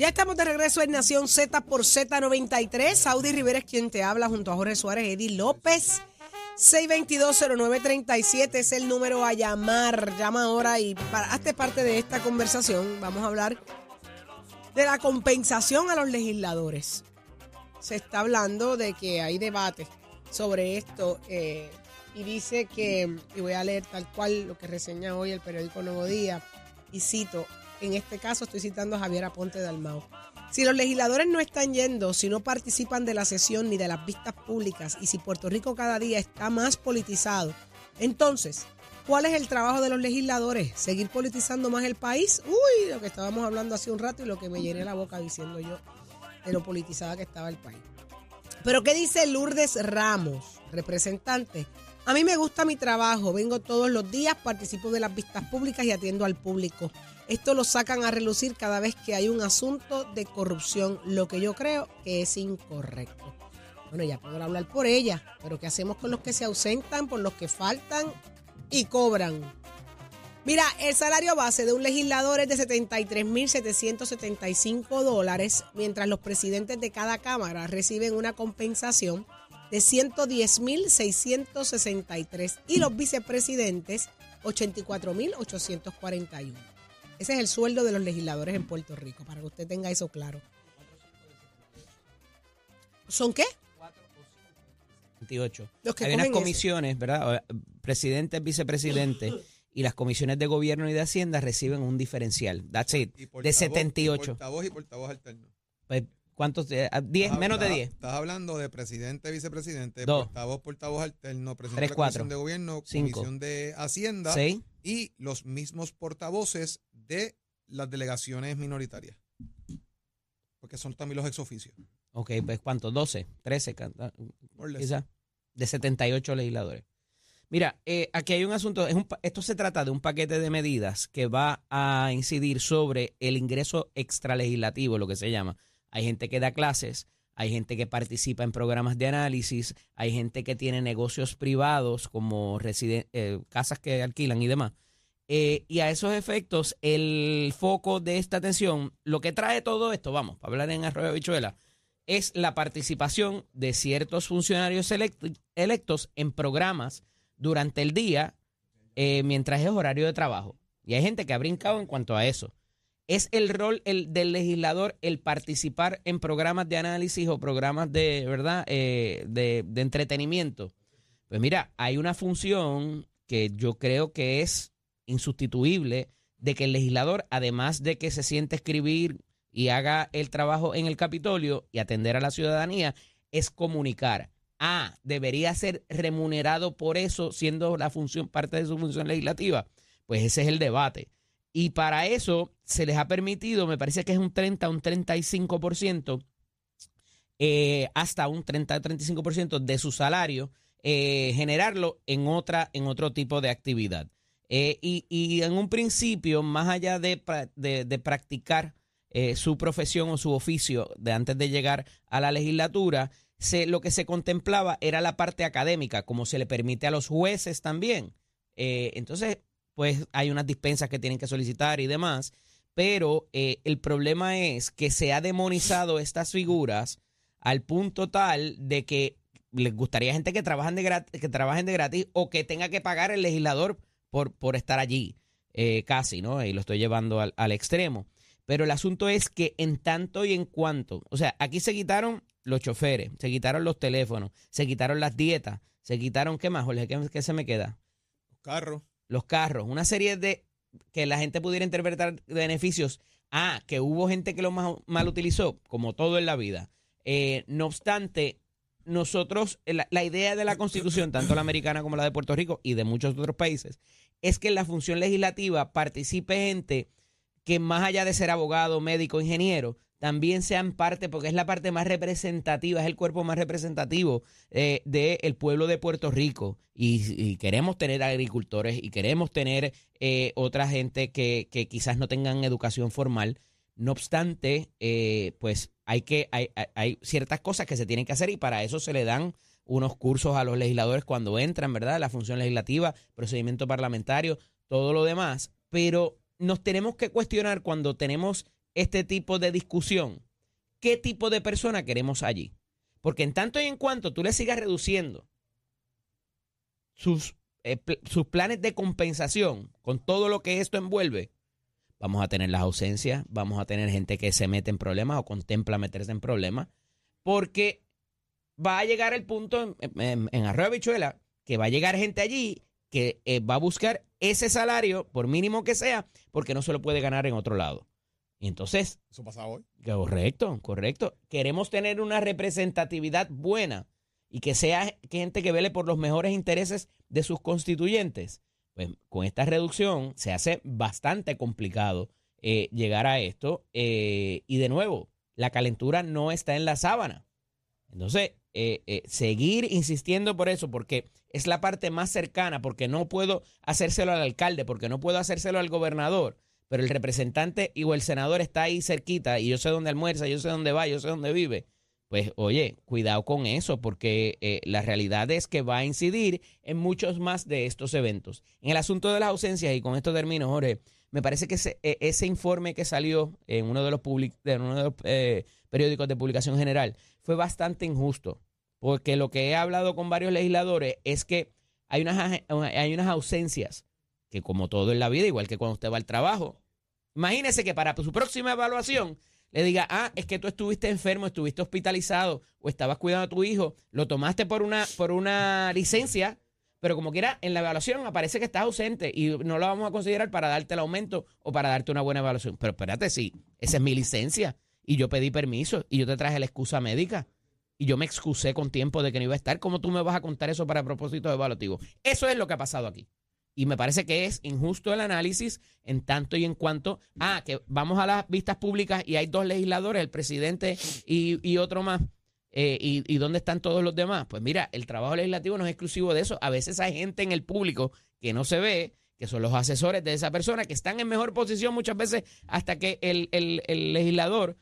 Ya estamos de regreso en Nación Z por Z93. Saudi Rivera es quien te habla junto a Jorge Suárez, Eddie López. 6220937 es el número a llamar. Llama ahora y para, hazte parte de esta conversación. Vamos a hablar de la compensación a los legisladores. Se está hablando de que hay debate sobre esto eh, y dice que, y voy a leer tal cual lo que reseña hoy el periódico Nuevo Día, y cito, en este caso estoy citando a Javier Aponte de Almao. Si los legisladores no están yendo, si no participan de la sesión ni de las vistas públicas y si Puerto Rico cada día está más politizado, entonces, ¿cuál es el trabajo de los legisladores? ¿Seguir politizando más el país? Uy, lo que estábamos hablando hace un rato y lo que me llené la boca diciendo yo de lo politizada que estaba el país. Pero ¿qué dice Lourdes Ramos, representante? A mí me gusta mi trabajo, vengo todos los días, participo de las vistas públicas y atiendo al público. Esto lo sacan a relucir cada vez que hay un asunto de corrupción, lo que yo creo que es incorrecto. Bueno, ya puedo hablar por ella, pero ¿qué hacemos con los que se ausentan, por los que faltan y cobran? Mira, el salario base de un legislador es de 73.775 dólares, mientras los presidentes de cada cámara reciben una compensación de 110.663 y los vicepresidentes 84.841. Ese es el sueldo de los legisladores en Puerto Rico, para que usted tenga eso claro. ¿Son qué? 28. Los que Hay unas comisiones, ¿verdad? Presidentes, vicepresidentes y las comisiones de gobierno y de hacienda reciben un diferencial. That's it. Y De portavoz- 78. Y portavoz y portavoz alterno. Pues, ¿Cuántos? Eh, ah, 10, menos de estás- 10. Estás hablando de presidente, vicepresidente, Dos. portavoz, portavoz alterno, presidente Tres, de la cuatro. Comisión de Gobierno, Cinco. Comisión de Hacienda 6. y los mismos portavoces de las delegaciones minoritarias. Porque son también los exoficios. Ok, pues ¿cuántos? 12, 13, ca- ah, More or less. quizás. De 78 legisladores. Mira, eh, aquí hay un asunto. Es un esto se trata de un paquete de medidas que va a incidir sobre el ingreso extralegislativo, lo que se llama. Hay gente que da clases, hay gente que participa en programas de análisis, hay gente que tiene negocios privados como eh, casas que alquilan y demás. Eh, y a esos efectos, el foco de esta atención, lo que trae todo esto, vamos, para hablar en arroyo bichuela, es la participación de ciertos funcionarios elect- electos en programas durante el día eh, mientras es horario de trabajo. Y hay gente que ha brincado en cuanto a eso. ¿Es el rol el, del legislador el participar en programas de análisis o programas de, ¿verdad? Eh, de, de entretenimiento? Pues mira, hay una función que yo creo que es insustituible de que el legislador, además de que se siente escribir y haga el trabajo en el Capitolio y atender a la ciudadanía, es comunicar. Ah, debería ser remunerado por eso, siendo la función parte de su función legislativa. Pues ese es el debate. Y para eso se les ha permitido, me parece que es un 30, un 35%, eh, hasta un 30-35% de su salario, eh, generarlo en, otra, en otro tipo de actividad. Eh, y, y en un principio, más allá de, de- de practicar eh, su profesión o su oficio de antes de llegar a la legislatura, se, lo que se contemplaba era la parte académica, como se le permite a los jueces también. Entonces, pues hay unas dispensas que tienen que solicitar y demás, pero eh, el problema es que se ha demonizado estas figuras al punto tal de que les gustaría gente que trabajen de gratis, que trabajen de gratis o que tenga que pagar el legislador por, por estar allí, eh, casi, ¿no? Y lo estoy llevando al, extremo. Pero el asunto es que en tanto y en cuanto, o sea, aquí se quitaron los choferes, se quitaron los teléfonos, se quitaron las dietas, se quitaron, ¿qué más, Jorge? ¿Qué, qué se me queda? Carros. Los carros, una serie de que la gente pudiera interpretar beneficios. Ah, que hubo gente que lo ma- mal utilizó, como todo en la vida. Eh, no obstante, nosotros, eh, la, la idea de la Constitución, tanto la americana como la de Puerto Rico y de muchos otros países, es que en la función legislativa participe gente que más allá de ser abogado, médico, ingeniero, también sean parte, porque es la parte más representativa, es el cuerpo más representativo eh, del pueblo de Puerto Rico. Y, queremos tener agricultores y queremos tener eh, otra gente que, que quizás no tengan educación formal. No obstante, eh, pues hay que hay- hay ciertas cosas que se tienen que hacer y para eso se le dan unos cursos a los legisladores cuando entran, ¿verdad? La función legislativa, procedimiento parlamentario, todo lo demás. Pero nos tenemos que cuestionar cuando tenemos este tipo de discusión, ¿qué tipo de persona queremos allí? Porque en tanto y en cuanto tú le sigas reduciendo sus, eh, sus planes de compensación con todo lo que esto envuelve, vamos a tener las ausencias, vamos a tener gente que se mete en problemas o contempla meterse en problemas, porque va a llegar el punto en, en, en Arroyo que va a llegar gente allí que eh, va a buscar ese salario, por mínimo que sea, porque no se lo puede ganar en otro lado. Y entonces, Eso pasa hoy. correcto, correcto. Queremos tener una representatividad buena y que sea gente que vele por los mejores intereses de sus constituyentes. Pues con esta reducción se hace bastante complicado eh, llegar a esto. eh, y de nuevo, la calentura no está en la sábana. Entonces, eh, eh, seguir insistiendo por eso, porque es la parte más cercana, porque no puedo hacérselo al alcalde, porque no puedo hacérselo al gobernador, pero el representante o el senador está ahí cerquita y yo sé dónde almuerza, yo sé dónde va, yo sé dónde vive. Pues oye, cuidado con eso, porque eh, la realidad es que va a incidir en muchos más de estos eventos. En el asunto de las ausencias, y con esto termino, Jorge, me parece que ese, ese informe que salió en uno de los, uno de los eh, periódicos de publicación general fue bastante injusto, porque lo que he hablado con varios legisladores es que hay unas, hay unas ausencias que como todo en la vida, igual que cuando usted va al trabajo, imagínese que para su próxima evaluación le diga, ah, es que tú estuviste enfermo, estuviste hospitalizado o estabas cuidando a tu hijo, lo tomaste por una, por una licencia, pero como quiera, en la evaluación aparece que estás ausente y no lo vamos a considerar para darte el aumento o para darte una buena evaluación. Pero espérate, sí, esa es mi licencia y yo pedí permiso y yo te traje la excusa médica y yo me excusé con tiempo de que no iba a estar. ¿Cómo tú me vas a contar eso para propósitos evaluativos? Eso es lo que ha pasado aquí. Y me parece que es injusto el análisis en tanto y en cuanto, ah, que vamos a las vistas públicas y hay dos legisladores, el presidente y, otro más. eh, y, ¿Y dónde están todos los demás? Pues mira, el trabajo legislativo no es exclusivo de eso. A veces hay gente en el público que no se ve, que son los asesores de esa persona, que están en mejor posición muchas veces hasta que el, el- el legislador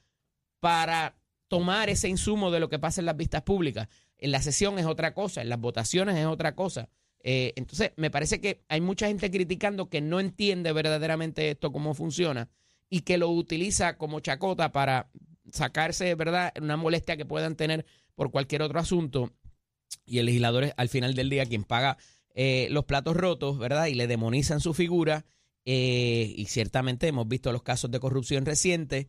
para tomar ese insumo de lo que pasa en las vistas públicas. En la sesión es otra cosa, en las votaciones es otra cosa. Eh, entonces, me parece que hay mucha gente criticando que no entiende verdaderamente esto, cómo funciona, y que lo utiliza como chacota para sacarse, ¿verdad?, una molestia que puedan tener por cualquier otro asunto. Y el legislador es al final del día quien paga eh, los platos rotos, ¿verdad? Y le demonizan su figura. eh, y ciertamente hemos visto los casos de corrupción recientes,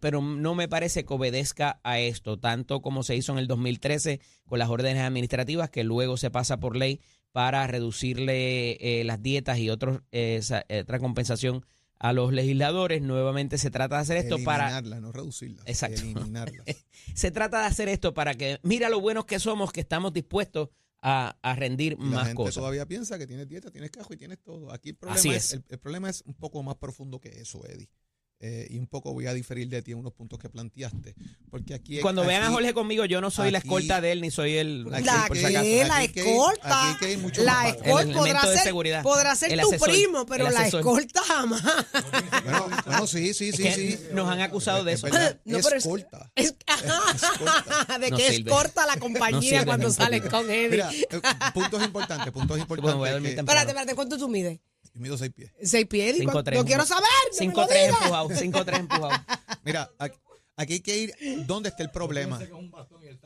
pero no me parece que obedezca a esto, tanto como se hizo en el 2013 con las órdenes administrativas, que luego se pasa por ley para reducirle eh, las dietas y otros, eh, esa- otra compensación a los legisladores. Nuevamente se trata de hacer esto para Eliminarla, no reducirla. Exacto. Eliminarla. se trata de hacer esto para que mira lo buenos que somos, que estamos dispuestos a, a rendir Y la más gente cosas. todavía piensa que tienes dieta, tienes cajo y tienes todo. Aquí el problema, Así es. es. El, el problema es un poco más profundo que eso, Eddie. Eh, y un poco voy a diferir de ti en unos puntos que planteaste. Porque aquí. Cuando vean a Jorge conmigo, yo no soy la escolta de él, ni soy el... Aquí- La por que- si la aquí que- escolta, aquí que hay mucho la escolta podrá de ser, seguridad. podrá ser El tu asesor, primo, pero la escolta jamás. Bueno, bueno, sí, sí, Es sí, que sí. nos han acusado de Es eso. No, pero escolta. Es- Escolta. de que sirve. escorta la compañía cuando salen con Eddie. Mira, eh, puntos importantes, puntos importantes. espérate, espérate, ¿cuánto tú mides? Yo mido seis pies. ¿Seis pies? ¿Y Cinco, tres, Lo quiero saber. no me lo 5-3 digas. empujado, 5-3 empujado. Mira, aquí, aquí hay que ir dónde está el problema.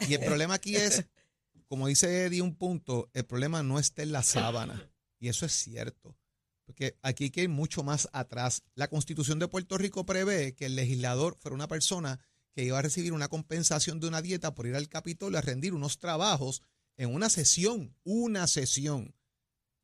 Y el problema aquí es, como dice Eddie, un punto, el problema no está en la sábana. Y eso es cierto. Porque aquí hay que ir mucho más atrás. La constitución de Puerto Rico prevé que el legislador fuera una persona que iba a recibir una compensación de una dieta por ir al Capitolio a rendir unos trabajos en una sesión, una sesión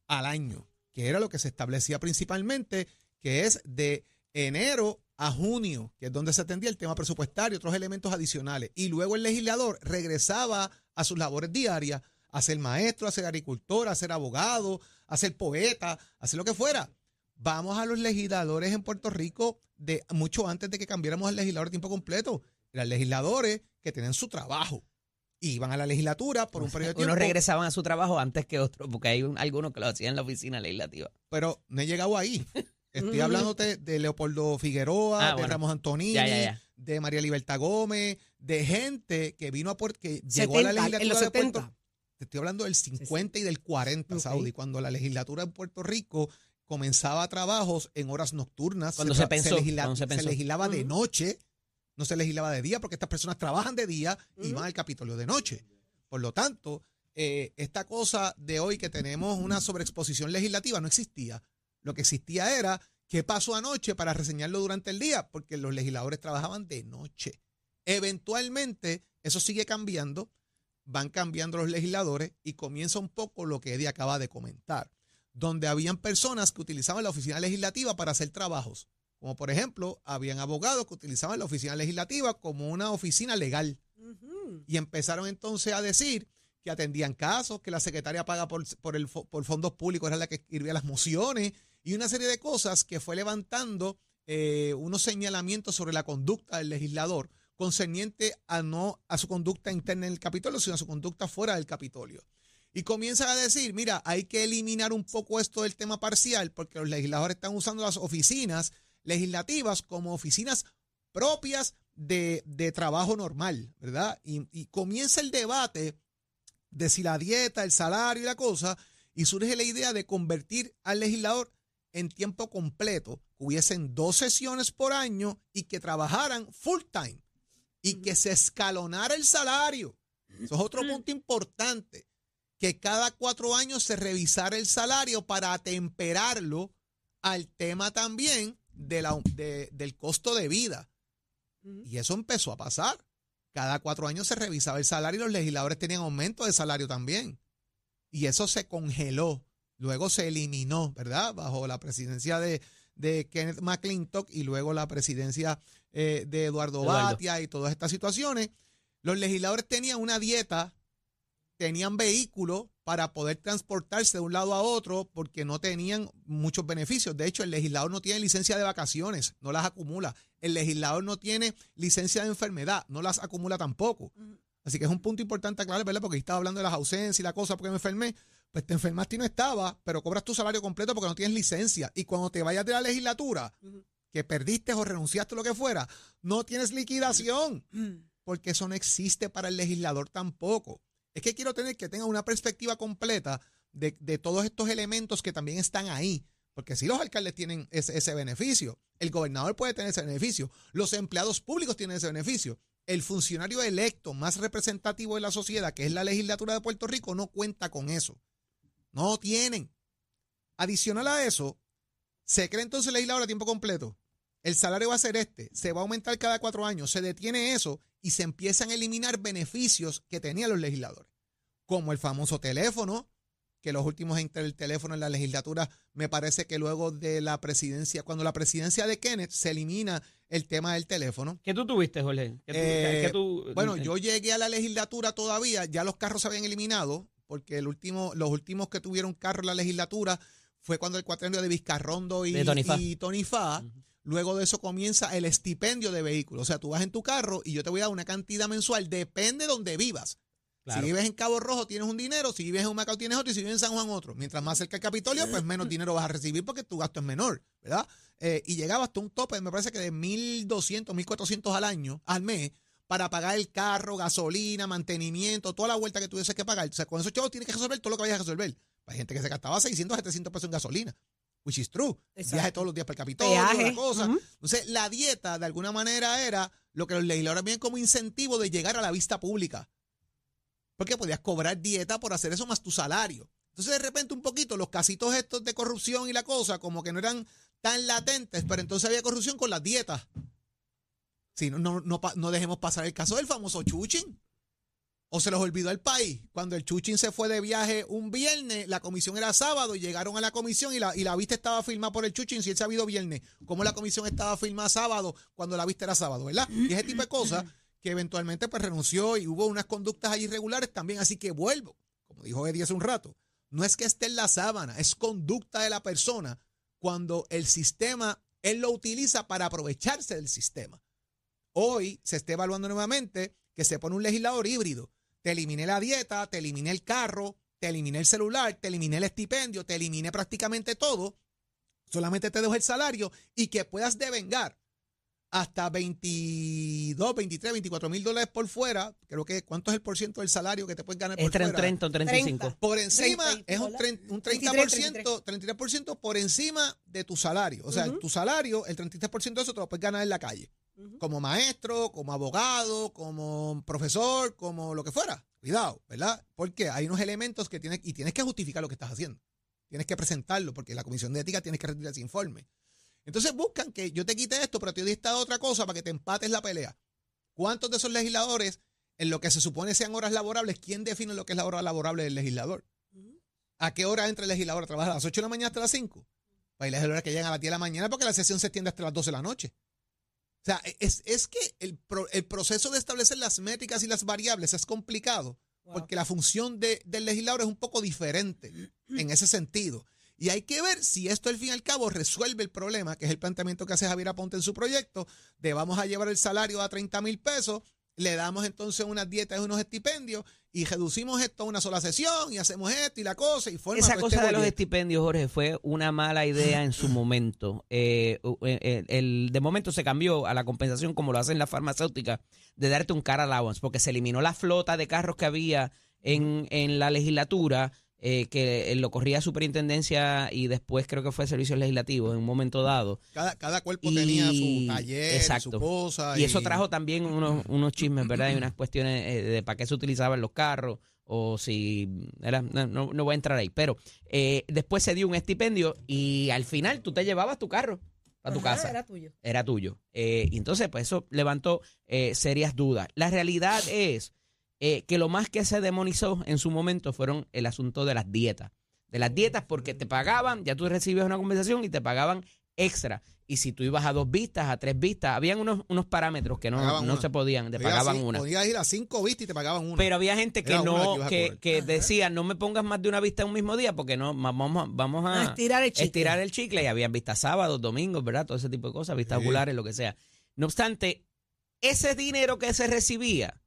al año, que era lo que se establecía principalmente, que es de enero a junio, que es donde se atendía el tema presupuestario, otros elementos adicionales. Y luego el legislador regresaba a sus labores diarias, a ser maestro, a ser agricultor, a ser abogado, a ser poeta, a hacer lo que fuera. Vamos a los legisladores en Puerto Rico de mucho antes de que cambiáramos al legislador a tiempo completo. Eran legisladores que tenían su trabajo. Iban a la legislatura por un periodo de tiempo. Unos regresaban a su trabajo antes que otros, porque hay un- algunos que lo hacían en la oficina legislativa. pero no he llegado ahí. Estoy hablándote de Leopoldo Figueroa, Ah, de bueno. Ramos Antonini, Ya, ya, ya. de María Libertad Gómez, de gente que vino a Puerto, que llegó a la 70, legislatura en los de Puerto 70. Te estoy hablando del 50 y del 40, Ok. Saudi, cuando la legislatura en Puerto Rico comenzaba trabajos en horas nocturnas. Cuando se tra- pensó, legisla- cuando se pensó. legislaba de noche, no se legislaba de día, porque estas personas trabajan de día y van al Capitolio de noche. Por lo tanto, eh, esta cosa de hoy que tenemos una sobreexposición legislativa no existía. Lo que existía era qué pasó anoche para reseñarlo durante el día, porque los legisladores trabajaban de noche. Eventualmente, eso sigue cambiando, van cambiando los legisladores y comienza un poco lo que Eddie acaba de comentar, donde habían personas que utilizaban la oficina legislativa para hacer trabajos. Como por ejemplo, habían abogados que utilizaban la oficina legislativa como una oficina legal y empezaron entonces a decir que atendían casos, que la secretaria paga por, por, el, por fondos públicos, era la que escribía las mociones y una serie de cosas que fue levantando eh, unos señalamientos sobre la conducta del legislador concerniente a no a su conducta interna en el Capitolio, sino a su conducta fuera del Capitolio. Y comienzan a decir, mira, hay que eliminar un poco esto del tema parcial porque los legisladores están usando las oficinas legislativas como oficinas propias de, de trabajo normal, ¿verdad? Y, y comienza el debate de si la dieta, el salario y la cosa, y surge la idea de convertir al legislador en tiempo completo, que hubiesen dos sesiones por año y que trabajaran full time y que se escalonara el salario. Eso es otro punto importante, que cada cuatro años se revisara el salario para atemperarlo al tema también de la- de- del costo de vida. Y eso empezó a pasar. Cada cuatro años se revisaba el salario y los legisladores tenían aumento de salario también. Y eso se congeló. Luego se eliminó, ¿verdad? Bajo la presidencia de, de Kenneth McClintock y luego la presidencia eh, de Eduardo, Eduardo. Batia y todas estas situaciones. Los legisladores tenían una dieta, tenían vehículos para poder transportarse de un lado a otro porque no tenían muchos beneficios. De hecho, el legislador no tiene licencia de vacaciones, no las acumula. El legislador no tiene licencia de enfermedad, no las acumula tampoco. Así que es un punto importante aclarar, ¿verdad? Porque estaba hablando de las ausencias y la cosa porque me enfermé. Pues te enfermaste y no estaba, pero cobras tu salario completo porque no tienes licencia. Y cuando te vayas de la legislatura, que perdiste o renunciaste lo que fuera, no tienes liquidación porque eso no existe para el legislador tampoco. Es que quiero tener que tenga una perspectiva completa de, de todos estos elementos que también están ahí. Porque si los alcaldes tienen ese, ese beneficio, el gobernador puede tener ese beneficio, los empleados públicos tienen ese beneficio, el funcionario electo más representativo de la sociedad, que es la legislatura de Puerto Rico, no cuenta con eso. No tienen. Adicional a eso, se cree entonces legislador a tiempo completo. El salario va a ser este, se va a aumentar cada cuatro años, se detiene eso y se empiezan a eliminar beneficios que tenían los legisladores, como el famoso teléfono, que los últimos en el teléfono en la legislatura, me parece que luego de la presidencia, cuando la presidencia de Kenneth se elimina el tema del teléfono. ¿Qué tú tuviste, Jorge? ¿Qué tú- Eh, qué tú- Bueno, yo llegué a la legislatura todavía, ya los carros se habían eliminado, porque el último, los últimos que tuvieron carro en la legislatura fue cuando el cuatrenio de Vizcarrondo y De Tony y. Ujú. Luego de eso comienza el estipendio de vehículos. O sea, tú vas en tu carro y yo te voy a dar una cantidad mensual, depende de donde vivas. Claro. Si vives en Cabo Rojo tienes un dinero, si vives en Humacao tienes otro y si vives en San Juan otro. Mientras más cerca del Capitolio, pues menos dinero vas a recibir porque tu gasto es menor, ¿verdad? Eh, y llegaba hasta un tope, me parece que de 1.200, 1.400 al año, al mes, para pagar el carro, gasolina, mantenimiento, toda la vuelta que tuvieses que pagar. O sea, con esos chavos tienes que resolver todo lo que vayas a resolver. Hay gente que se gastaba 600 a 700 pesos en gasolina, which is true. Exacto. Viaje todos los días para el Capitolio, la cosa. Entonces, la dieta, de alguna manera, era lo que los legisladores veían como incentivo de llegar a la vista pública. Porque podías cobrar dieta por hacer eso más tu salario. Entonces, de repente, un poquito, los casitos estos de corrupción y la cosa, como que no eran tan latentes, pero entonces había corrupción con las dietas. Si no, no, no, no dejemos pasar el caso del famoso Chuchin. O se los olvidó el país. Cuando el Chuchin se fue de viaje un viernes, la comisión era sábado y llegaron a la comisión y la, y la vista estaba firmada por el Chuchin si él habido viernes. ¿Cómo la comisión estaba firmada sábado cuando la vista era sábado, verdad? Y ese tipo de cosas que eventualmente pues renunció y hubo unas conductas ahí irregulares también. Así que vuelvo, como dijo Eddie hace un rato, no es que esté en la sábana, es conducta de la persona cuando el sistema, él lo utiliza para aprovecharse del sistema. Hoy se está evaluando nuevamente que se pone un legislador híbrido. Te eliminé la dieta, te eliminé el carro, te eliminé el celular, te eliminé el estipendio, te eliminé prácticamente todo. Solamente te dejo el salario y que puedas devengar hasta 22, 23, 24 mil dólares por fuera. Creo que, ¿cuánto es el por ciento del salario que te puedes ganar por Entre un fuera? 30 o 35. 30. Por encima 30, es un, un 33, 30%, 33% por encima de tu salario. O sea, tu salario, el 33% de eso te lo puedes ganar en la calle. Como maestro, como abogado, como profesor, como lo que fuera. Cuidado, ¿verdad? Porque hay unos elementos que tienes, y tienes que justificar lo que estás haciendo. Tienes que presentarlo, porque la comisión de ética tienes que rendir ese informe. Entonces buscan que yo te quite esto, pero te doy esta otra cosa para que te empates la pelea. ¿Cuántos de esos legisladores, en lo que se supone sean horas laborables, quién define lo que es la hora laborable del legislador? ¿A qué hora entra el legislador a trabajar? ¿A las 8 de la mañana hasta las 5? Hay legisladores que llegan a las 10 de la mañana porque la sesión se extiende hasta las 12 de la noche. O sea, es, es que el, pro- el proceso de establecer las métricas y las variables es complicado Wow. porque la función de- del legislador es un poco diferente en ese sentido. Y hay que ver si esto al fin y al cabo resuelve el problema, que es el planteamiento que hace Javier Aponte en su proyecto, de vamos a llevar el salario a 30 mil pesos, le damos entonces unas dietas y unos estipendios y reducimos esto a una sola sesión y hacemos esto y la cosa y forma Esa cosa este de los estipendios, Jorge, fue una mala idea en su momento. Eh, eh, eh, el, de momento se cambió a la compensación, como lo hacen las farmacéuticas, de darte un car allowance, porque se eliminó la flota de carros que había en, en la legislatura, eh, que lo corría superintendencia y después creo que fue servicios legislativos en un momento dado. Cada, cada cuerpo Y- tenía su taller, exacto. su cosa. Y eso trajo también unos, unos chismes, ¿verdad? Y unas cuestiones eh, de para qué se utilizaban los carros o si... Era, no, no- no voy a entrar ahí. Pero eh, después se dio un estipendio y al final tú te llevabas tu carro a tu Ajá, casa. Era tuyo. Era tuyo. Eh, y entonces, pues eso levantó eh, serias dudas. La realidad es eh, que lo más que se demonizó en su momento fueron el asunto de las dietas. De las dietas porque te pagaban, ya tú recibías una compensación y te pagaban extra. Y si tú ibas a dos vistas, a tres vistas, habían unos, unos parámetros que no, no se podían, te pagaban una. Podías ir a cinco vistas y te pagaban una. Pero había gente que Era no, que, que decía, no me pongas más de una vista en un mismo día porque no, vamos, a- vamos a, A estirar el estirar el chicle y habían vistas sábados, domingos, ¿verdad? Todo ese tipo de cosas, vistas Sí. oculares, lo que sea. No obstante, ese dinero que se recibía,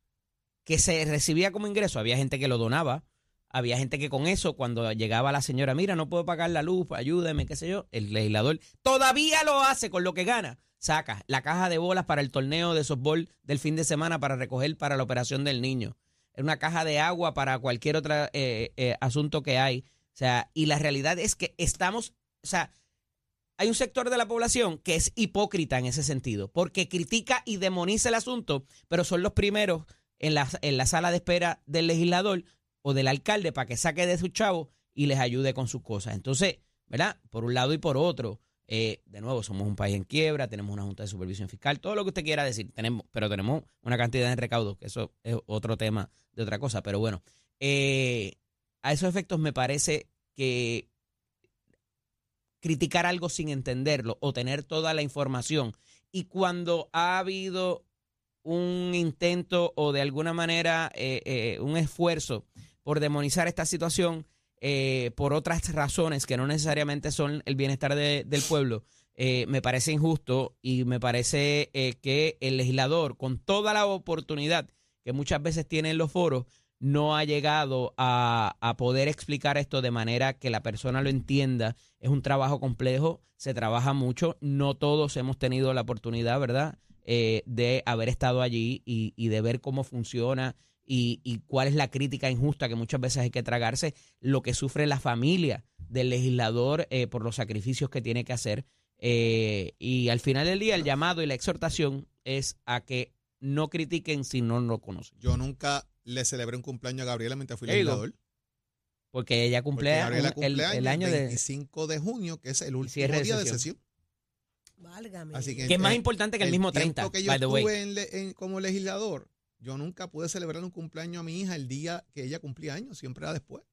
que se recibía como ingreso, había gente que lo donaba, había gente que con eso, cuando llegaba la señora, mira, no puedo pagar la luz, ayúdeme, qué sé yo, el legislador todavía lo hace con lo que gana. Saca la caja de bolas para el torneo de softball del fin de semana para recoger para la operación del niño. Una caja de agua para cualquier otro asunto que hay. O sea, y la realidad es que estamos, o sea, hay un sector de la población que es hipócrita en ese sentido, porque critica y demoniza el asunto, pero son los primeros en la, en la sala de espera del legislador o del alcalde para que saque de su chavo y les ayude con sus cosas. Entonces, ¿verdad? Por un lado y por otro, eh, de nuevo, somos un país en quiebra, tenemos una junta de supervisión fiscal, todo lo que usted quiera decir, tenemos, pero tenemos una cantidad de recaudos, que eso es otro tema de otra cosa, pero bueno, eh, a esos efectos me parece que criticar algo sin entenderlo o tener toda la información y cuando ha habido un intento o de alguna manera eh, eh, un esfuerzo por demonizar esta situación eh, por otras razones que no necesariamente son el bienestar de- del pueblo, eh, me parece injusto y me parece que el legislador, con toda la oportunidad que muchas veces tiene en los foros, no ha llegado a, a poder explicar esto de manera que la persona lo entienda. Es un trabajo complejo, se trabaja mucho, no todos hemos tenido la oportunidad, ¿verdad?, eh, de haber estado allí y, y de ver cómo funciona y, y cuál es la crítica injusta que muchas veces hay que tragarse, lo que sufre la familia del legislador eh, por los sacrificios que tiene que hacer. Eh, y al final del día, el llamado y la exhortación es a que no critiquen si no lo conocen. Yo nunca le celebré un cumpleaños a Gabriela mientras fui legislador. Porque ella Porque cumple Gabriela el, año el de... 25 de junio, que es el último cierre de día de sesión. Válgame. Así que- Que es más eh, importante que el, mismo 30, tiempo que yo by the way. estuve en le- en- como legislador, yo nunca pude celebrar un cumpleaños a mi hija el día que ella cumplía años, siempre era después.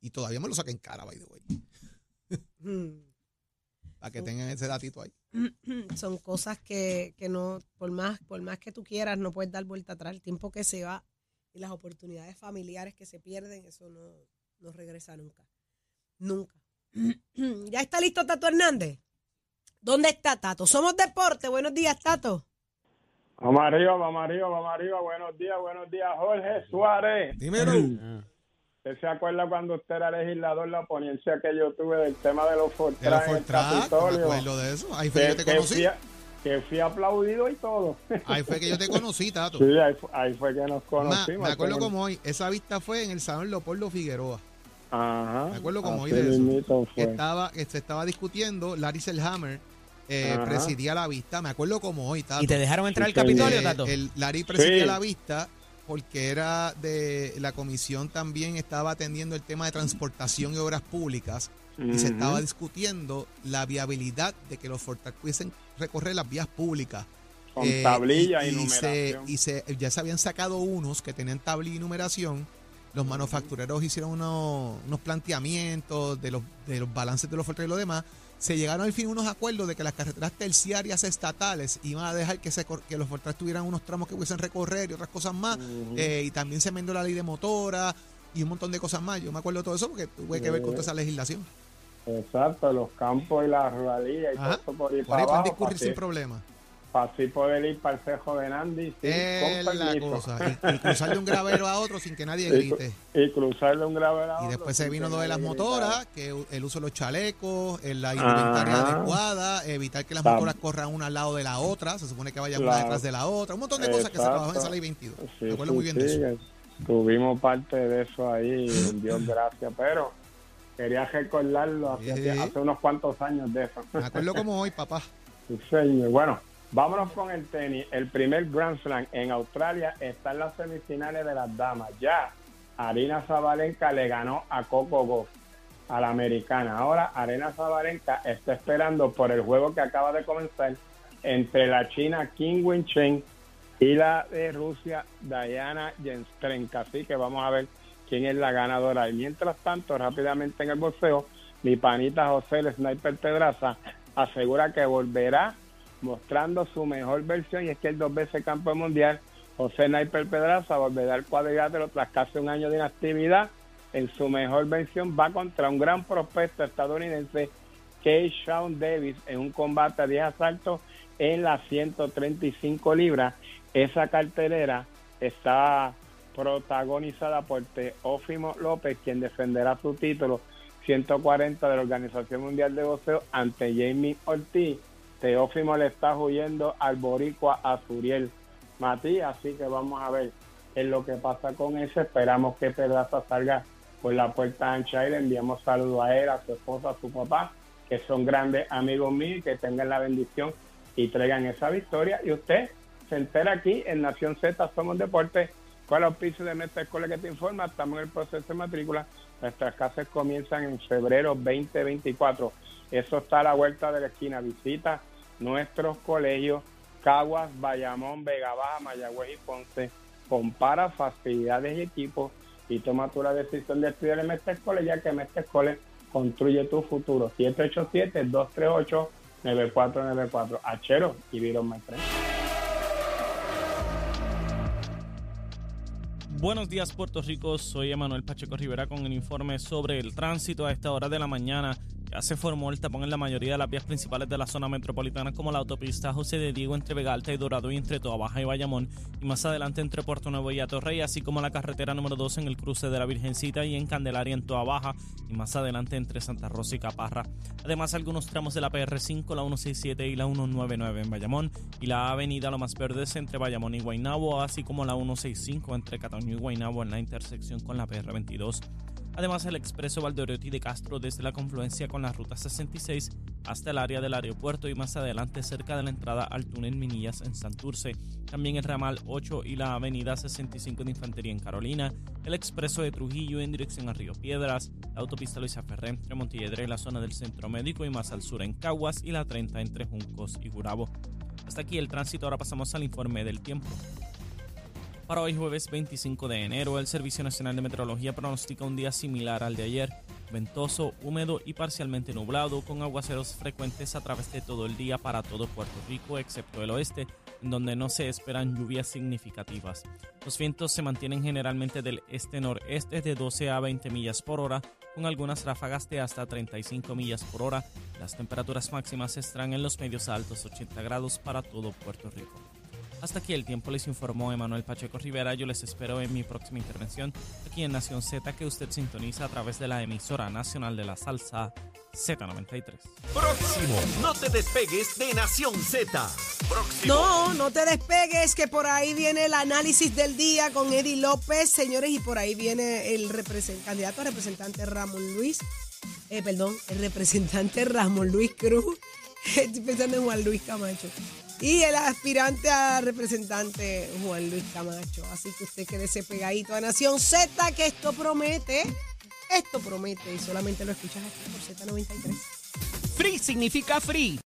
Y todavía me lo saqué en cara, by the way, Mm. para que tengan ese datito ahí. Son cosas que, que no, por más, por más que tú quieras, no puedes dar vuelta atrás. El tiempo que se va y las oportunidades familiares que se pierden, eso no, no regresa nunca. Nunca. ¿Ya está listo Tato Hernández? ¿Dónde está Tato? Somos Deporte. Buenos días, Tato. Vamos arriba, vamos arriba, vamos arriba. Buenos días, buenos días, Jorge Suárez. Dímelo. Ah. ¿Usted se acuerda cuando usted era legislador la ponencia que yo tuve del tema de los De la Fortran en el Fortran, me Capitolio? acuerdo de eso. Ahí fue que Que, yo te que conocí. que fui aplaudido y todo. Ahí fue que yo te conocí, Tato. Sí, ahí, fu- ahí fue que nos Ma- conocimos. me acuerdo como hoy, esa vista fue en el Salón Leopoldo Figueroa. Ajá. Me acuerdo como hoy así de eso. Que estaba, que se estaba discutiendo, Larry Selhammer eh, presidía la vista, me acuerdo como hoy, Tato. ¿Y te dejaron entrar al Sí, Capitolio, Eh, Tato? el Larry presidía Sí. la vista porque era de la comisión también estaba atendiendo el tema de transportación y obras públicas y se estaba discutiendo la viabilidad de que los Fortac pudiesen recorrer las vías públicas. Con Eh, tablilla y, y se, numeración. y se- ya se habían sacado unos que tenían tablilla y numeración. Los manufactureros hicieron unos, unos planteamientos de los, de los balances de los Fortac y lo demás. Se llegaron al fin unos acuerdos de que las carreteras terciarias estatales iban a dejar que, se, que los Fortac tuvieran unos tramos que pudiesen recorrer y otras cosas más. Eh, y también se enmendó la ley de motora y un montón de cosas más. Yo me acuerdo de todo eso porque tuve que ver con toda esa legislación. Exacto, los campos y la ruralía y Ajá. todo eso por ahí Por para ahí pueden abajo. discurrir Para sin problema. Para así poder ir para el cejo de Nandi sí, Es la cosa. Y, y cruzar de un gravero a otro sin que nadie Y, grite. y cruzarle un grave a Y otro después se vino lo de las motoras, que el uso de los chalecos, la indumentaria Ajá. adecuada, evitar que las Tam- motoras corran una al lado de la otra, se supone que vayan una detrás de la otra, un montón de cosas que se trabajan en esa ley 22. Sí, Me acuerdo sí, muy bien sí, de eso. que Tuvimos parte de eso ahí, Dios gracias, pero quería recordarlo hace, hace unos cuantos años de eso. Me acuerdo como hoy, papá. Sí, señor. Bueno, vámonos con el tenis. El primer Grand Slam en Australia está en las semifinales de las damas. Ya Arina Zabalenka le ganó a Coco Gauff, a la americana. Ahora Arina Zabalenka está esperando por el juego que acaba de comenzar entre la china Kim Wen y la de Rusia Diana Yenstrenka. Así que vamos a ver quién es la ganadora. Y mientras tanto, rápidamente en el boxeo, mi panita José el Sniper Pedraza asegura que volverá mostrando su mejor versión y es que el dos veces campeón mundial José Sniper Pedraza volverá al cuadrilátero tras casi un año de inactividad en su mejor versión va contra un gran prospecto estadounidense Kay Shawn Davis en un combate a 10 asaltos en las 135 libras esa cartelera está protagonizada por Teófimo López, quien defenderá su título 140 de la Organización Mundial de Boxeo ante Jamie Ortiz. Teófimo le está huyendo al boricua Azuriel Matías, así que vamos a ver qué es lo que pasa con ese. Esperamos que Pedraza salga por la puerta ancha y le enviamos saludos a él, a su esposa, a su papá, que son grandes amigos míos y que tengan la bendición y traigan esa victoria. Y usted se entera aquí en Nación Z Somos Deportes con el auspicio de Mestre Escuela que te informa. Estamos en el proceso de matrícula. Nuestras clases comienzan en febrero 2024. Eso está a la vuelta de la esquina. Visita nuestros colegios Caguas, Bayamón, Vega Baja, Mayagüez y Ponce. Compara facilidades y equipos y toma tú la decisión de estudiar en Mestre Escuela ya que Mestre Escuela construye tu futuro. 787-238-9494. Achero y Viron Maestre. Buenos días Puerto Rico, soy Emanuel Pacheco Rivera con el informe sobre el tránsito a esta hora de la mañana. Se formó el tapón en la mayoría de las vías principales de la zona metropolitana como la autopista José de Diego entre Vega Alta y Dorado y entre Toa Baja y Bayamón y más adelante entre Puerto Nuevo y Atorrey, así como la carretera número 2 en el cruce de la Virgencita y en Candelaria en Toa Baja y más adelante entre Santa Rosa y Caparra. Además algunos tramos de la PR5, la 167 y la 199 en Bayamón y la avenida Lo Más Verdes entre Bayamón y Guaynabo, así como la 165 entre Cataño y Guaynabo en la intersección con la PR22. Además, el expreso Valdeoriotti de Castro desde la confluencia con la ruta 66 hasta el área del aeropuerto y más adelante cerca de la entrada al túnel Minillas en Santurce. También el ramal 8 y la avenida 65 de Infantería en Carolina, el expreso de Trujillo en dirección a Río Piedras, la autopista Luisa Ferré entre Montilledre y la zona del Centro Médico y más al sur en Caguas y la 30 entre Juncos y Gurabo. Hasta aquí el tránsito, ahora pasamos al informe del tiempo. Para hoy jueves 25 de enero, el Servicio Nacional de Meteorología pronostica un día similar al de ayer, ventoso, húmedo y parcialmente nublado, con aguaceros frecuentes a través de todo el día para todo Puerto Rico, excepto el oeste, en donde no se esperan lluvias significativas. Los vientos se mantienen generalmente del este-noreste de 12 a 20 millas por hora, con algunas ráfagas de hasta 35 millas por hora. Las temperaturas máximas estarán en los medios altos 80 grados para todo Puerto Rico. Hasta aquí el tiempo les informó Emanuel Pacheco Rivera. Yo les espero en mi próxima intervención aquí en Nación Z que usted sintoniza a través de la emisora nacional de la salsa Z93. Próximo, no te despegues de Nación Z. próximo. No, no te despegues, que por ahí viene el análisis del día con Eddie López, señores, y por ahí viene el represent- candidato a representante Ramón Luis, eh, perdón, el representante Ramón Luis Cruz, estoy pensando en Juan Luis Camacho, y el aspirante a representante Juan Luis Camacho. Así que usted quédese pegadito a Nación Z, que esto promete, esto promete, y solamente lo escuchas aquí por Z93. Free significa free.